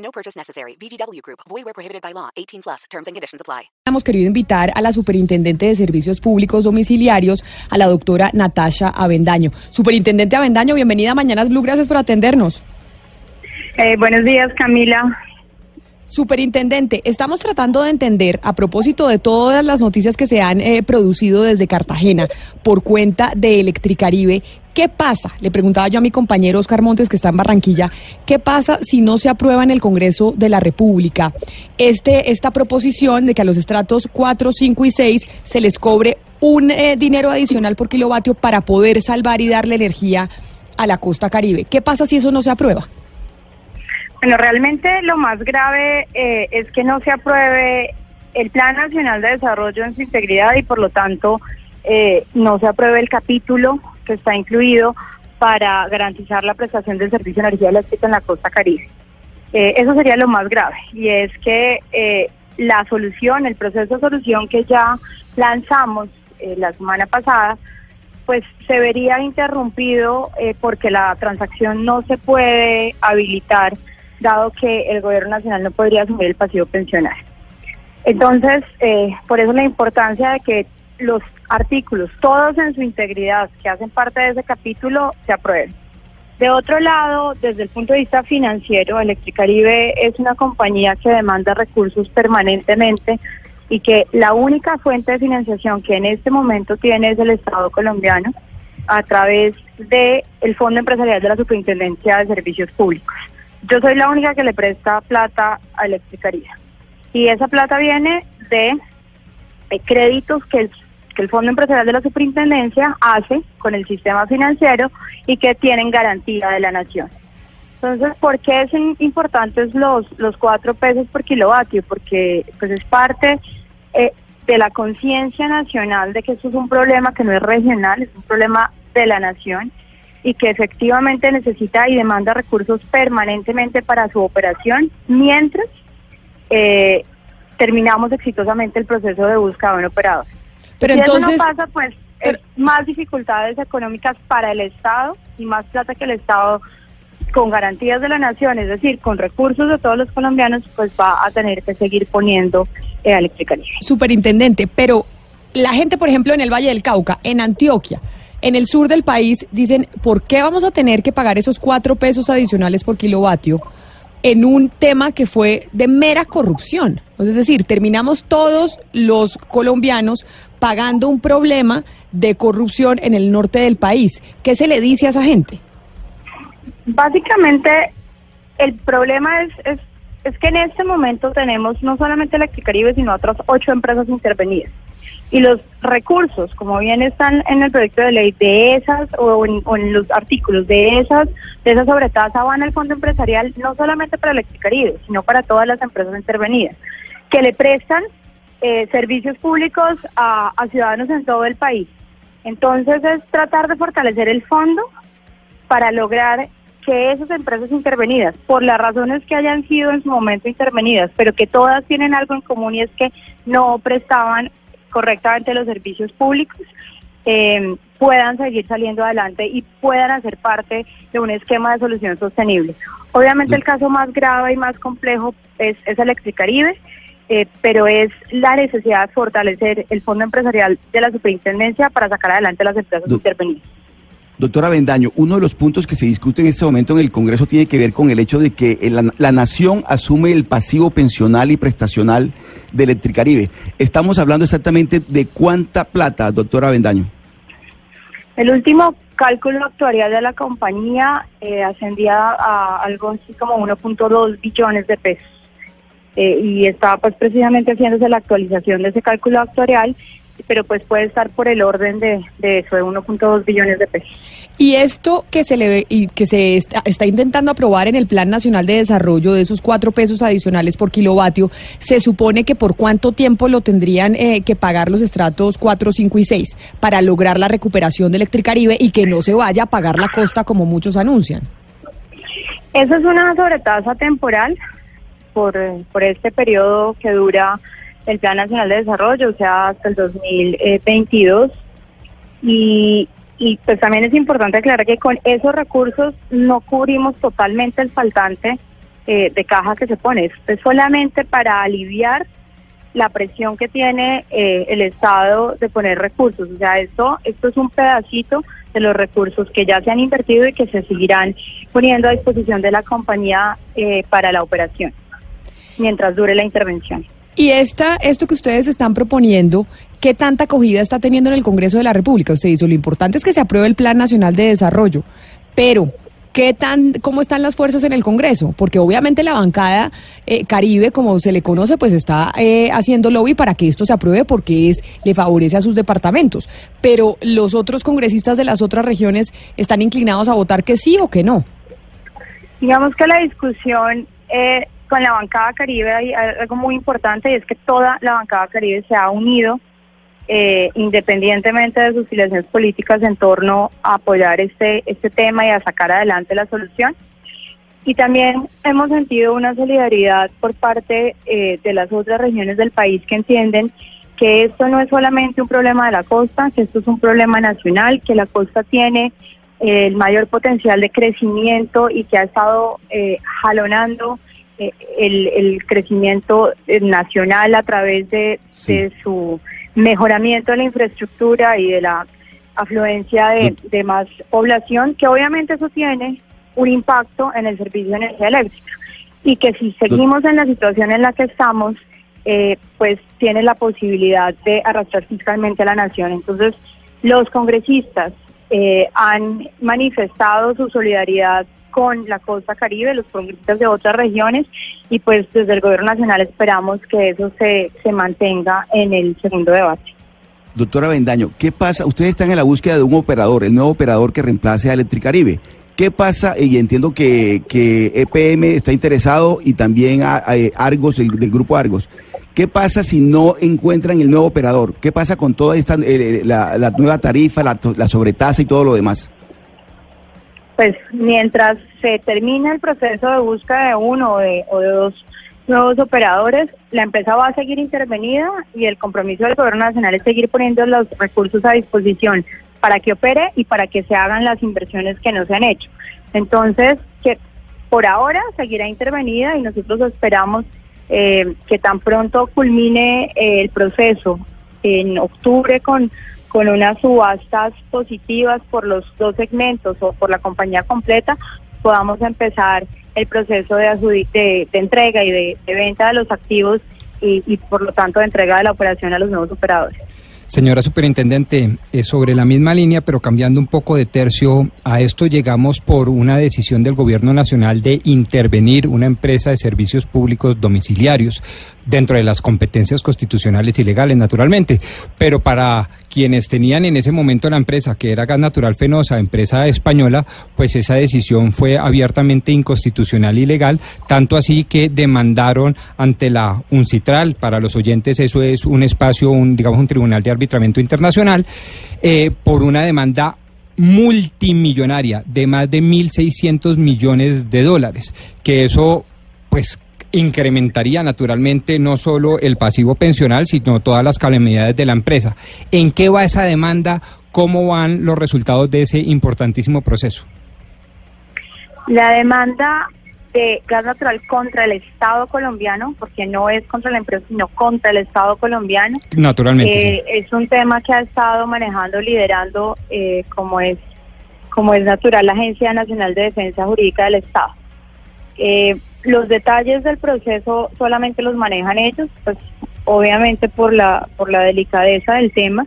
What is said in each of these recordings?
No purchase necessary. VGW Group. Void where prohibited by law. 18 plus. Terms and conditions apply. Hemos querido invitar a la Superintendente de Servicios Públicos Domiciliarios, a la doctora Natasha Avendaño. Superintendente Avendaño, bienvenida a Mañanas Blue. Gracias por atendernos. Eh, buenos días, Camila. Superintendente, estamos tratando de entender, a propósito de todas las noticias que se han eh, producido desde Cartagena por cuenta de Electricaribe, ¿qué pasa? Le preguntaba yo a mi compañero Oscar Montes, que está en Barranquilla, ¿qué pasa si no se aprueba en el Congreso de la República este, esta proposición de que a los estratos 4, 5 y 6 se les cobre un eh, dinero adicional por kilovatio para poder salvar y darle energía a la costa caribe? ¿Qué pasa si eso no se aprueba? Bueno, realmente lo más grave eh, es que no se apruebe el Plan Nacional de Desarrollo en su integridad y por lo tanto eh, no se apruebe el capítulo está incluido para garantizar la prestación del servicio de energía eléctrica en la costa caribe. Eh, eso sería lo más grave y es que la solución, el proceso de solución que ya lanzamos la semana pasada, pues se vería interrumpido porque la transacción no se puede habilitar dado que el gobierno nacional no podría asumir el pasivo pensional. Entonces, eh, por eso la importancia de que los artículos, todos en su integridad, que hacen parte de ese capítulo, se aprueben. De otro lado, desde el punto de vista financiero, Electricaribe es una compañía que demanda recursos permanentemente y que la única fuente de financiación que en este momento tiene es el Estado colombiano a través del el Fondo Empresarial de la Superintendencia de Servicios Públicos. Yo soy la única que le presta plata a Electricaría. Y esa plata viene de, créditos que el, que el Fondo Empresarial de la Superintendencia hace con el sistema financiero y que tienen garantía de la nación. Entonces, ¿por qué es importantes los, los cuatro pesos por kilovatio? Porque pues es parte eh, de la conciencia nacional de que esto es un problema que no es regional, es un problema de la nación y que efectivamente necesita y demanda recursos permanentemente para su operación, mientras eh, terminamos exitosamente el proceso de búsqueda de un operador. Pero si entonces, eso no pasa, pues es más dificultades económicas para el Estado y más plata que el Estado con garantías de la nación, es decir, con recursos de todos los colombianos, pues va a tener que seguir poniendo eh, eléctrica. Superintendente, pero la gente, por ejemplo, en el Valle del Cauca, en Antioquia, en el sur del país dicen, ¿por qué vamos a tener que pagar esos cuatro pesos adicionales por kilovatio en un tema que fue de mera corrupción? Es decir, terminamos todos los colombianos pagando un problema de corrupción en el norte del país. ¿Qué se le dice a esa gente? Básicamente, el problema es, es, es que en este momento tenemos no solamente Electricaribe, sino otras ocho empresas intervenidas y los recursos, como bien están en el proyecto de ley de esas o en, los artículos de esas, de esa sobretasa van al fondo empresarial no solamente para Electricaribe, sino para todas las empresas intervenidas, que le prestan eh, servicios públicos a, a ciudadanos en todo el país. Entonces es tratar de fortalecer el fondo para lograr que esas empresas intervenidas, por las razones que hayan sido en su momento intervenidas, pero que todas tienen algo en común y es que no prestaban correctamente los servicios públicos, eh, puedan seguir saliendo adelante y puedan hacer parte de un esquema de solución sostenible. Obviamente el caso más grave y más complejo es, es Electricaribe, eh, pero es la necesidad de fortalecer el fondo empresarial de la superintendencia para sacar adelante las empresas intervenidas. Doctora Bendaño, uno de los puntos que se discute en este momento en el Congreso tiene que ver con el hecho de que la, nación asume el pasivo pensional y prestacional de Electricaribe. Estamos hablando exactamente de cuánta plata, doctora Bendaño. El último cálculo actuarial de la compañía eh, ascendía a algo así como 1.2 billones de pesos. Eh, y estaba pues precisamente haciéndose la actualización de ese cálculo actuarial pero pues puede estar por el orden de, de eso, de 1.2 billones de pesos. Y esto que se le y que se está, está intentando aprobar en el Plan Nacional de Desarrollo de esos cuatro pesos adicionales por kilovatio, se supone que por cuánto tiempo lo tendrían eh, que pagar los estratos 4, 5 y 6 para lograr la recuperación de Electricaribe y que no se vaya a pagar la costa como muchos anuncian. Esa es una sobretasa temporal por, por este periodo que dura el Plan Nacional de Desarrollo, o sea, hasta el 2022. Y, y pues también es importante aclarar que con esos recursos no cubrimos totalmente el faltante eh, de caja que se pone. Esto es solamente para aliviar la presión que tiene eh, el Estado de poner recursos. O sea, esto, esto es un pedacito de los recursos que ya se han invertido y que se seguirán poniendo a disposición de la compañía eh, para la operación, mientras dure la intervención. Y esta, esto que ustedes están proponiendo, ¿qué tanta acogida está teniendo en el Congreso de la República? Usted dice, lo importante es que se apruebe el Plan Nacional de Desarrollo, pero ¿qué tan, cómo están las fuerzas en el Congreso? Porque obviamente la bancada eh, Caribe, como se le conoce, pues está eh, haciendo lobby para que esto se apruebe porque es le favorece a sus departamentos. Pero los otros congresistas de las otras regiones están inclinados a votar que sí o que no. Digamos que la discusión eh, con la bancada Caribe hay algo muy importante y es que toda la bancada Caribe se ha unido eh, independientemente de sus filiaciones políticas en torno a apoyar este, este tema y a sacar adelante la solución. Y también hemos sentido una solidaridad por parte eh, de las otras regiones del país que entienden que esto no es solamente un problema de la costa, que esto es un problema nacional, que la costa tiene eh, el mayor potencial de crecimiento y que ha estado eh, jalonando el, el crecimiento eh, nacional a través de, Sí. de su mejoramiento de la infraestructura y de la afluencia de, de más población, que obviamente eso tiene un impacto en el servicio de energía eléctrica y que si seguimos en la situación en la que estamos, eh, pues tiene la posibilidad de arrastrar fiscalmente a la nación. Entonces, los congresistas eh, han manifestado su solidaridad con la costa caribe, los congresistas de otras regiones, y pues desde el gobierno nacional esperamos que eso se, se mantenga en el segundo debate. Doctora Bendaño, ¿qué pasa? Ustedes están en la búsqueda de un operador, el nuevo operador que reemplace a Electricaribe. ¿Qué pasa? Y entiendo que, que EPM está interesado y también a- a- Argos, el, del grupo Argos. ¿Qué pasa si no encuentran el nuevo operador? ¿Qué pasa con toda esta, eh, la, la nueva tarifa, la, la sobretasa y todo lo demás? Pues mientras se termina el proceso de búsqueda de uno de, o de dos nuevos operadores, la empresa va a seguir intervenida y el compromiso del gobierno nacional es seguir poniendo los recursos a disposición para que opere y para que se hagan las inversiones que no se han hecho. Entonces, que por ahora seguirá intervenida y nosotros esperamos eh, que tan pronto culmine eh, el proceso en octubre con, con unas subastas positivas por los dos segmentos o por la compañía completa, podamos empezar el proceso de, de, entrega y de, venta de los activos y, y por lo tanto de entrega de la operación a los nuevos operadores. Señora Superintendente, eh, sobre la misma línea, pero cambiando un poco de tercio, a esto llegamos por una decisión del Gobierno Nacional de intervenir una empresa de servicios públicos domiciliarios dentro de las competencias constitucionales y legales, naturalmente. Pero para quienes tenían en ese momento la empresa, que era Gas Natural Fenosa, empresa española, pues esa decisión fue abiertamente inconstitucional y ilegal, tanto así que demandaron ante la UNCITRAL, para los oyentes eso es un espacio, un, digamos un tribunal de arbitramiento internacional, eh, por una demanda multimillonaria de más de 1.600 millones de dólares, que eso pues incrementaría naturalmente no solo el pasivo pensional, sino todas las calamidades de la empresa. ¿En qué va esa demanda? ¿Cómo van los resultados de ese importantísimo proceso? La demanda de gas natural contra el Estado colombiano, porque no es contra la empresa, sino contra el Estado colombiano, Naturalmente. eh, es un tema que ha estado manejando, liderando, eh, como es como es natural, la Agencia Nacional de Defensa Jurídica del Estado. Eh, los detalles del proceso solamente los manejan ellos, pues obviamente por la por la delicadeza del tema.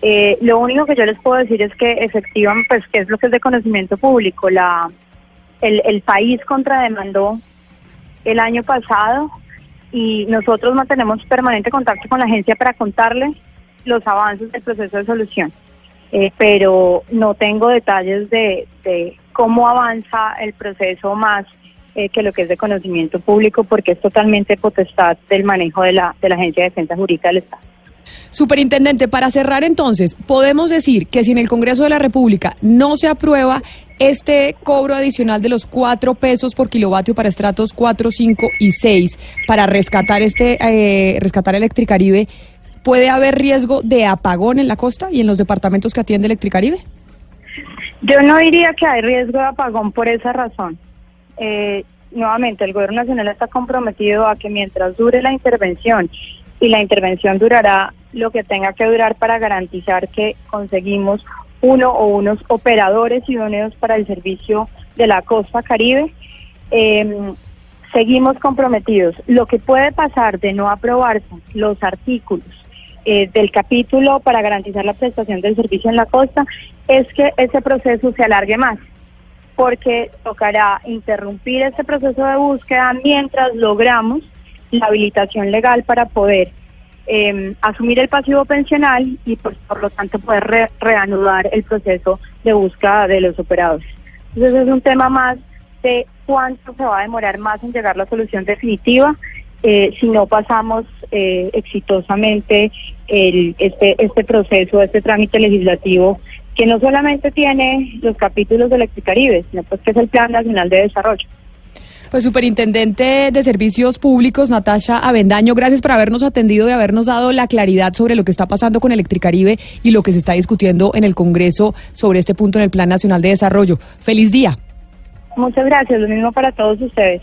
Eh, lo único que yo les puedo decir es que efectivamente, pues que es lo que es de conocimiento público, la el, el país contrademandó el año pasado y nosotros mantenemos permanente contacto con la agencia para contarle los avances del proceso de solución, eh, pero no tengo detalles de, de cómo avanza el proceso más eh, que lo que es de conocimiento público, porque es totalmente potestad del manejo de la, de la Agencia de Defensa Jurídica del Estado. Superintendente, para cerrar entonces, podemos decir que si en el Congreso de la República no se aprueba este cobro adicional de los cuatro pesos por kilovatio para estratos 4, 5 y 6 para rescatar este eh, rescatar Electricaribe, ¿puede haber riesgo de apagón en la costa y en los departamentos que atiende Electricaribe? Yo no diría que hay riesgo de apagón por esa razón. Eh, nuevamente, el Gobierno Nacional está comprometido a que mientras dure la intervención, y la intervención durará lo que tenga que durar para garantizar que conseguimos uno o unos operadores idóneos para el servicio de la costa caribe, eh, seguimos comprometidos. Lo que puede pasar de no aprobarse los artículos eh, del capítulo para garantizar la prestación del servicio en la costa es que ese proceso se alargue más porque tocará interrumpir ese proceso de búsqueda mientras logramos la habilitación legal para poder eh, asumir el pasivo pensional y pues, por lo tanto poder re- reanudar el proceso de búsqueda de los operadores. Entonces es un tema más de cuánto se va a demorar más en llegar la solución definitiva eh, si no pasamos eh, exitosamente el, este, este proceso, este trámite legislativo que no solamente tiene los capítulos de Electricaribe, sino pues que es el Plan Nacional de Desarrollo. Pues Superintendente de Servicios Públicos, Natasha Avendaño, gracias por habernos atendido y habernos dado la claridad sobre lo que está pasando con Electricaribe y lo que se está discutiendo en el Congreso sobre este punto en el Plan Nacional de Desarrollo. Feliz día. Muchas gracias, lo mismo para todos ustedes.